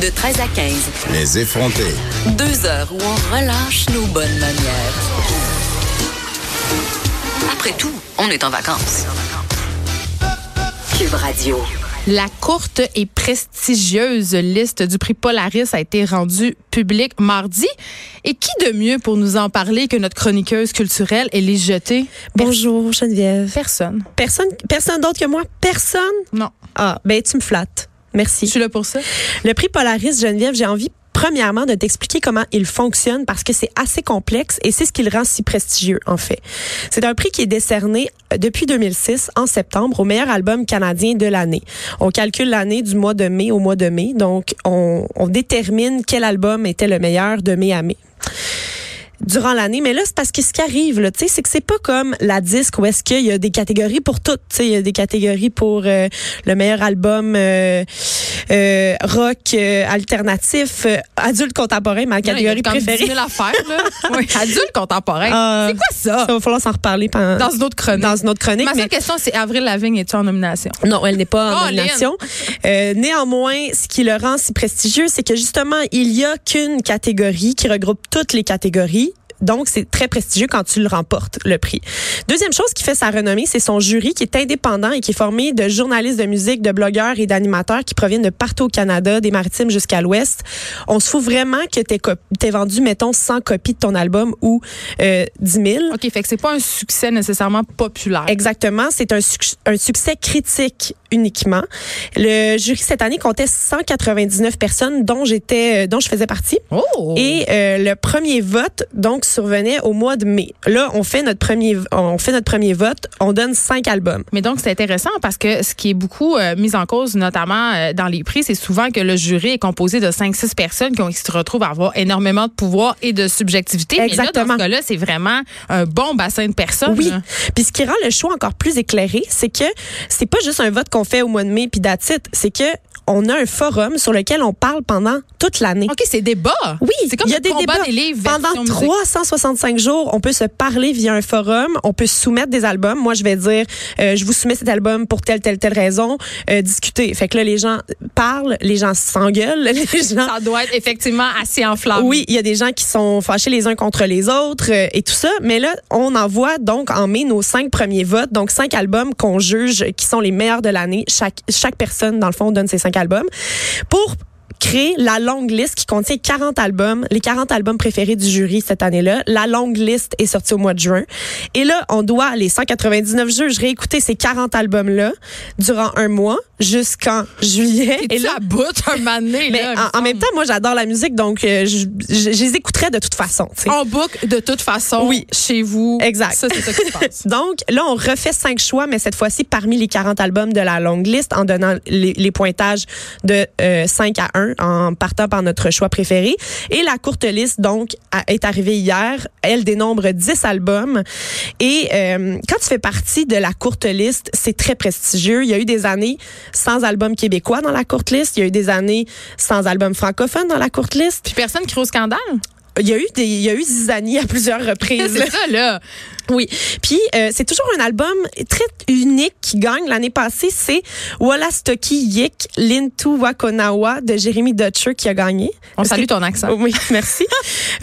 De 13 à 15. Les effrontés. Deux heures où on relâche nos bonnes manières. Après tout, on est en vacances. Cube Radio. La courte et prestigieuse liste du prix Polaris a été rendue publique mardi. Et qui de mieux pour nous en parler que notre chroniqueuse culturelle, Élise Jeté? Bonjour Geneviève. Personne. Personne, personne d'autre que moi? Personne? Non. Ah, ben tu me flattes. Merci. Je suis là pour ça. Le prix Polaris, Geneviève, j'ai envie premièrement de t'expliquer comment il fonctionne parce que c'est assez complexe et c'est ce qui le rend si prestigieux en fait. C'est un prix qui est décerné euh, depuis 2006 en septembre au meilleur album canadien de l'année. On calcule l'année du mois de mai au mois de mai, donc on, on détermine quel album était le meilleur de mai à mai durant l'année. Mais là, c'est parce que ce qui arrive, là, c'est que c'est pas comme la disque où est-ce qu'il y a des catégories pour toutes. Il y a des catégories pour euh, le meilleur album euh, euh, rock euh, alternatif, euh, adulte contemporain, ma catégorie Il y a comme préférée. 10 000 affaires, là. oui. Adulte contemporain. Euh, c'est quoi ça? Ça va falloir s'en reparler pendant, Dans une autre chronique. dans une autre chronique. Ma mais- seule question, c'est Avril Lavigne, es-tu en nomination? Non, elle n'est pas en nomination. Euh, néanmoins, ce qui le rend si prestigieux, c'est que justement, il y a qu'une catégorie qui regroupe toutes les catégories. Donc, c'est très prestigieux quand tu le remportes, le prix. Deuxième chose qui fait sa renommée, c'est son jury qui est indépendant et qui est formé de journalistes de musique, de blogueurs et d'animateurs qui proviennent de partout au Canada, des maritimes jusqu'à l'ouest. On se fout vraiment que t'aies vendu, mettons, 100 copies de ton album ou euh, 10 000. OK, fait que c'est pas un succès nécessairement populaire. Exactement, c'est un, suc- un succès critique uniquement. Le jury cette année comptait 199 personnes dont j'étais euh, dont je faisais partie Oh! et euh, le premier vote donc survenait au mois de mai. Là, on fait notre premier on fait notre premier vote, on donne cinq albums. Mais donc, c'est intéressant parce que ce qui est beaucoup euh, mis en cause, notamment euh, dans les prix, c'est souvent que le jury est composé de 5-6 personnes qui, ont, qui se retrouvent à avoir énormément de pouvoir et de subjectivité. Mais là, dans Exactement. ce cas-là, c'est vraiment un bon bassin de personnes. Oui. là. Puis ce qui rend le choix encore plus éclairé, c'est que c'est pas juste un vote qu'on fait au mois de mai puis it. c'est que on a un forum sur lequel on parle pendant toute l'année. OK, c'est débat. Oui, c'est comme il y a des débats. des livres. Pendant version musique. 365 jours, on peut se parler via un forum, on peut soumettre des albums. Moi, je vais dire, euh, je vous soumets cet album pour telle, telle, telle raison, euh, discuter. Fait que là, les gens parlent, les gens s'engueulent, les gens... Ça doit être effectivement assez enflammé. Oui, il y a des gens qui sont fâchés les uns contre les autres euh, et tout ça. Mais là, on envoie donc en mai nos cinq premiers votes, donc cinq albums qu'on juge qui sont les meilleurs de l'année. Chaque, chaque personne, dans le fond, donne ses cinq albums pour créer la longue liste qui contient 40 albums, les 40 albums préférés du jury cette année-là. La longue liste est sortie au mois de juin. Et là, on doit, les 199 juges, réécouter ces 40 albums-là durant un mois jusqu'en juillet. Et là, bout un mais là, me en, même temps, moi, j'adore la musique, donc euh, je, je- je les écouterais de toute façon. En boucle, de toute façon, Oui. chez vous. Exact. Ça, c'est ça qui se passe. Donc là, on refait cinq choix, mais cette fois-ci parmi les 40 albums de la longue liste, en donnant les, les pointages de euh, 5 à 1, en partant par notre choix préféré. Et la courte liste, donc, a- est arrivée hier. Elle dénombre 10 albums. Et euh, quand tu fais partie de la courte liste, c'est très prestigieux. Il y a eu des années sans album québécois dans la courte liste. Il y a eu des années sans album francophone dans la courte liste. Puis personne crie au scandale? Il y a eu des, il y a eu Zizani à plusieurs reprises. C'est ça, là. Oui. Puis euh, c'est toujours un album très unique qui gagne. L'année passée, c'est Wallastoki Yik Lintu Wakonawa de Jérémy Dutcher qui a gagné. On salue que- ton accent. Oui, merci.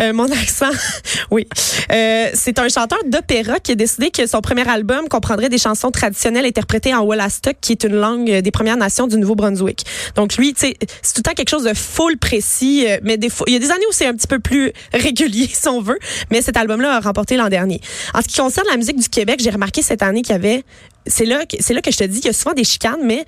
Euh, mon accent, oui. Euh, c'est un chanteur d'opéra qui a décidé que son premier album comprendrait des chansons traditionnelles interprétées en Wolastoq, qui est une langue euh, des Premières Nations du Nouveau-Brunswick. Donc lui, c'est tout le temps quelque chose de full précis, euh, mais des fois, il y a des années où c'est un petit peu plus régulier, si on veut. Mais cet album-là a remporté l'an dernier. En ce qui concerne la musique du Québec, j'ai remarqué cette année qu'il y avait c'est là, que- c'est là que je te dis qu'il y a souvent des chicanes, mais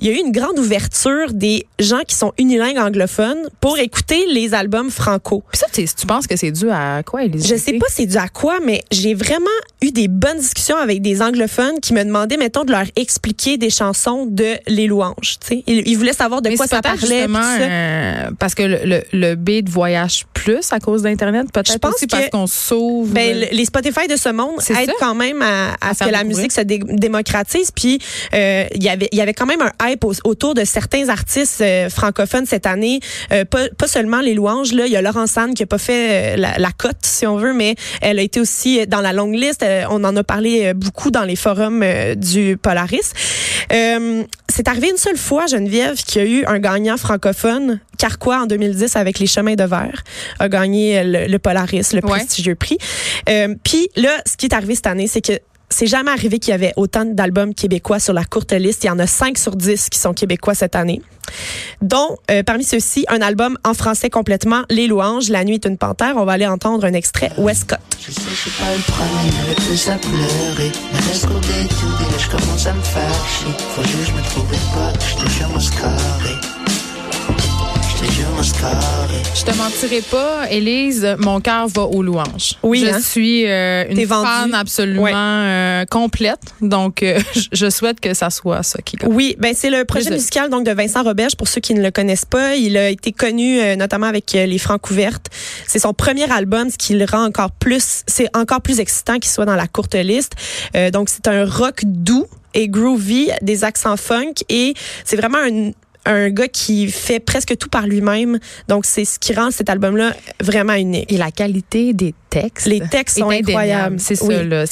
il y a eu une grande ouverture des gens qui sont unilingues anglophones pour écouter les albums franco. Puis ça, tu penses que c'est dû à quoi, Élise? Je sais pas c'est dû à quoi, mais j'ai vraiment eu des bonnes discussions avec des anglophones qui me demandaient, mettons, de leur expliquer des chansons de Les Louanges. tu sais. Ils, ils voulaient savoir de Mais quoi ça parlait. ça. euh, parce que le, le, le beat voyage plus à cause d'Internet. Je Peut-être aussi parce que- qu'on s'ouvre. Ben, le- les Spotify de ce monde aident ça. quand même à, à À ce que la musique se dé- démocratise. Puis euh, il y avait il y avait quand même un hype au- autour de certains artistes euh, francophones cette année. Euh, pas, pas seulement les louanges. Là, il y a Laurence Anne qui a pas fait la, la cote si on veut, mais elle a été aussi dans la longue liste. On en a parlé beaucoup dans les forums du Polaris. C'est arrivé une seule fois, Geneviève, qu'il y a eu un gagnant francophone, Carquois, en 2010, avec Les Chemins de Verre, a gagné le, le Polaris, le Ouais. prestigieux prix. Euh, Puis là, ce qui est arrivé cette année, c'est que c'est jamais arrivé qu'il y avait autant d'albums québécois sur la courte liste. Il y en a 5 sur 10 qui sont québécois cette année. Dont, euh, parmi ceux-ci, un album en français complètement, Les Louanges, La nuit est une panthère. On va aller entendre un extrait, Westcott. Je sais, je suis pas le premier, le plus à pleurer. Mais côté tout, et là, je commence à me faire chier. Faut juste, me trouvais pas, je jure, moi, c'est carré. Je te mentirai pas, Élise, mon cœur va aux louanges. Oui, Je hein? suis euh, une fan absolument Ouais. euh, complète. Donc, euh, je- souhaite que ça soit ça qui gagne. Oui, ben c'est le projet musical donc de Vincent Roberge pour ceux qui ne le connaissent pas. Il a été connu euh, notamment avec les Francs ouvertes. C'est son premier album, ce qui le rend encore plus, c'est encore plus excitant qu'il soit dans la courte liste. Donc c'est un rock doux et groovy, des accents funk et c'est vraiment un un gars qui fait presque tout par lui-même. Donc, c'est ce qui rend cet album-là vraiment unique. Et la qualité des textes. Les textes sont incroyables. C'est Oui. ça, là.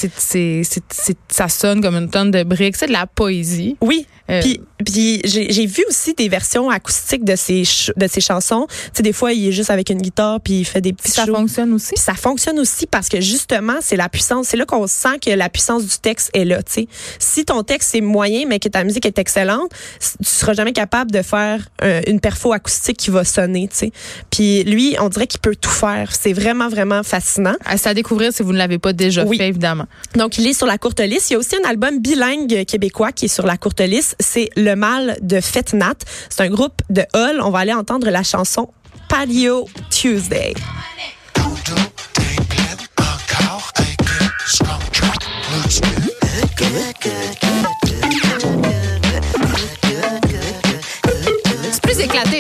Ça sonne comme une tonne de briques. C'est de la poésie. Oui. Euh, Puis, puis j'ai vu aussi des versions acoustiques de ces de ces chansons. Tu sais, des fois, il est juste avec une guitare puis il fait des petits Puis ça shows. fonctionne aussi? Puis ça fonctionne aussi parce que justement, c'est la puissance. C'est là qu'on sent que la puissance du texte est là. tu sais. Si ton texte est moyen, mais que ta musique est excellente, tu seras jamais capable de faire euh, une perfo acoustique qui va sonner. tu sais. Puis lui, on dirait qu'il peut tout faire. C'est vraiment, vraiment fascinant. À ça à découvrir si vous ne l'avez pas déjà Oui. fait, évidemment. Donc, il est sur la courte liste. Il y a aussi un album bilingue québécois qui est sur la courte liste. C'est Le Mal de Fête Nat. C'est un groupe de Hull. On va aller entendre la chanson Patio Tuesday.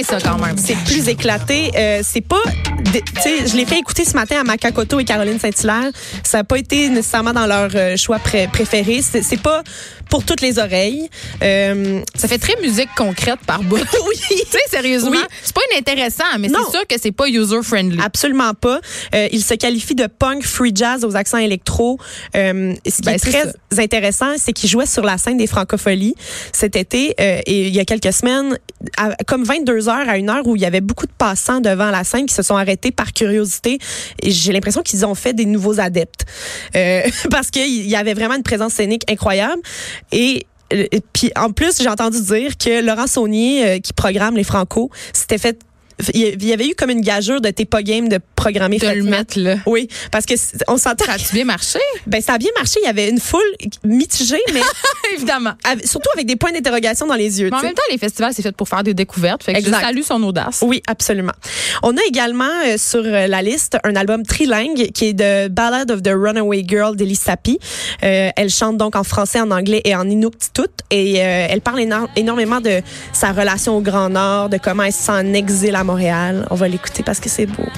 Ça, quand même. C'est plus éclaté. Euh, c'est pas. Tu sais, je l'ai fait écouter ce matin à Macacoto et Caroline Saint-Hilaire. Ça n'a pas été nécessairement dans leur euh, choix pré- préféré. C'est pas pour toutes les oreilles. Euh, Ça fait très musique concrète par bout. oui. Tu sais, sérieusement. Oui. C'est pas inintéressant, mais c'est sûr que c'est pas user-friendly. Absolument pas. Il se qualifie de punk free jazz aux accents électro. Ce qui Ben, est très intéressant, c'est qu'il jouait sur la scène des Francopholies cet été et il y a quelques semaines, à- comme 22 heures à une heure où il y avait beaucoup de passants devant la scène qui se sont arrêtés par curiosité. J'ai l'impression qu'ils ont fait des nouveaux adeptes euh, parce qu'il y avait vraiment une présence scénique incroyable et euh, puis en plus, j'ai entendu dire que Laurent Saunier, euh, qui programme les Franco, s'était fait il y avait eu comme une gageure de t'es pas game de programmer de le mettre là. Oui, parce que on s'entend. Ça a-tu bien marché? Ben ça a bien marché. Il y avait une foule mitigée, mais Évidemment. avec- surtout avec des points d'interrogation dans les yeux. Mais en même temps, les festivals, c'est fait pour faire des découvertes. Fait que Exact. je salue son audace. Oui, absolument. On a également euh, sur euh, la liste un album trilingue qui est de Ballad of the Runaway Girl d'Ellie Sapi. Euh, elle chante donc en français, en anglais et en inuktitut et euh, elle parle éno- énormément de sa relation au Grand Nord, de comment elle se sent en exil à Montréal. On va l'écouter parce que c'est beau.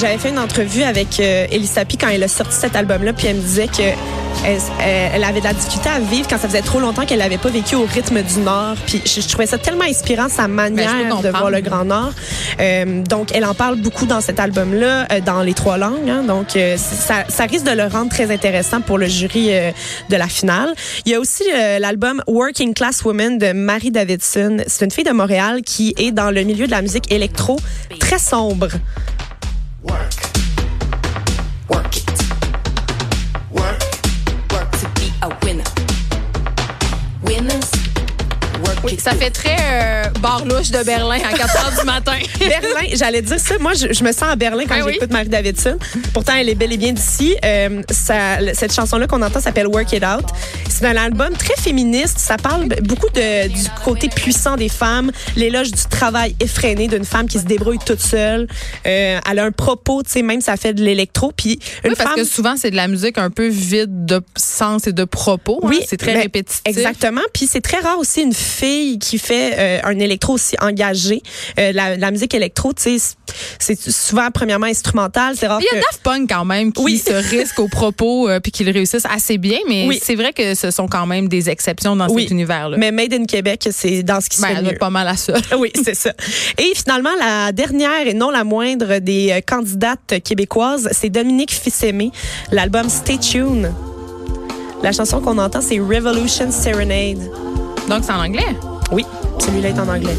J'avais fait une entrevue avec euh, Ellie Sapi quand elle a sorti cet album-là, puis elle me disait que elle, avait de la difficulté à vivre quand ça faisait trop longtemps qu'elle n'avait pas vécu au rythme du Nord. Puis je, je trouvais ça tellement inspirant, sa manière Ben, peux de voir le Grand Nord. Euh, donc, elle en parle beaucoup dans cet album-là, euh, dans les trois langues. hein. donc, euh, ça, ça risque de le rendre très intéressant pour le jury de la finale. Il y a aussi l'album Working Class Woman de Marie Davidson. C'est une fille de Montréal qui est dans le milieu de la musique électro très sombre. Work. Work ça fait très euh, bar louche de Berlin à 4 heures du matin. Berlin, j'allais dire ça. Moi, je, je me sens à Berlin quand Ah oui? j'écoute Marie Davidson. Pourtant, elle est bel et bien d'ici. Euh, cette chanson-là qu'on entend s'appelle Work It Out. C'est un album très féministe. Ça parle beaucoup de, du côté puissant des femmes, l'éloge du travail effréné d'une femme qui se débrouille toute seule. Euh, elle a un propos, tu sais, même ça fait de l'électro. Puis une Oui, parce femme. que souvent, c'est de la musique un peu vide de sens et de propos. hein. Oui, c'est très mais répétitif. Exactement. Puis c'est très rare aussi une fille qui fait euh, un électro aussi engagé. Euh, la, la musique électro, tu sais, c'est souvent premièrement instrumental. C'est rare Il y a que Daft Punk quand même qui Oui. se risque aux propos euh, puis qu'ils réussissent assez bien, mais Oui. c'est vrai que ce sont quand même des exceptions dans Oui. cet univers-là. mais Made in Québec, c'est dans ce qui se Ben, fait le mieux. pas mal à ça. Oui, c'est ça. Et finalement, la dernière et non la moindre des euh, candidates québécoises, c'est Dominique Fils-Aimé, l'album Stay Tuned. La chanson qu'on entend, c'est Revolution Serenade. Donc, c'est en anglais? Oui, celui-là est en anglais.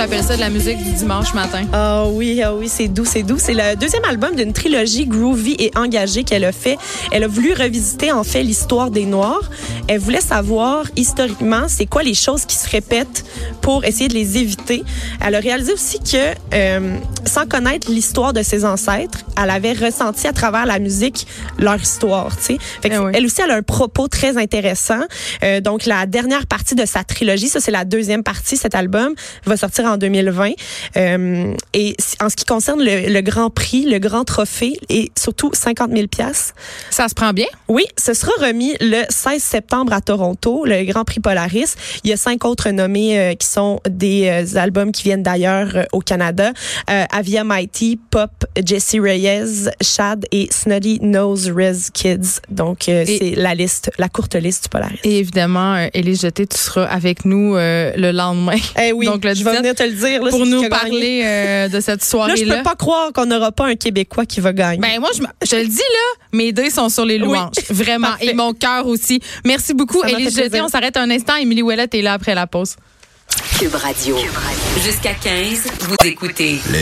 J'appelle ça de la musique du dimanche matin. Ah oui, ah oui, c'est doux, c'est doux. C'est le deuxième album d'une trilogie groovy et engagée qu'elle a fait. Elle a voulu revisiter en fait l'histoire des Noirs. Elle voulait savoir historiquement c'est quoi les choses qui se répètent pour essayer de les éviter. Elle a réalisé aussi que euh, sans connaître l'histoire de ses ancêtres, elle avait ressenti à travers la musique leur histoire. Tu sais, Eh oui. elle aussi elle a un propos très intéressant. Euh, donc la dernière partie de sa trilogie, ça c'est la deuxième partie, cet album va sortir en 2020. Euh, et en ce qui concerne le, le Grand Prix, le Grand Trophée et surtout 50 000 pièces. Ça se prend bien? Oui, ce sera remis le 16 septembre à Toronto, le Grand Prix Polaris. Il y a cinq autres nommés euh, qui sont des euh, albums qui viennent d'ailleurs euh, au Canada. Avia Mighty, Pop, Jesse Reyes, Shad et Snotty Nose Rez Kids. Donc, c'est la liste, la courte liste du Polaris. Et évidemment, Élise Jeté, tu seras avec nous le lendemain. Eh oui, Donc, le je vais 17, venir te le dire. là, pour nous parler euh, de cette Là, je soirée-là. peux pas croire qu'on n'aura pas un Québécois qui va gagner. Ben moi, je, le dis là, mes dés sont sur les louanges. Vraiment. Parfait. Et mon cœur aussi. Merci beaucoup, fait Jeté. On s'arrête un instant. Émilie Ouellet est là après la pause. Cube Radio. Jusqu'à 15, vous écoutez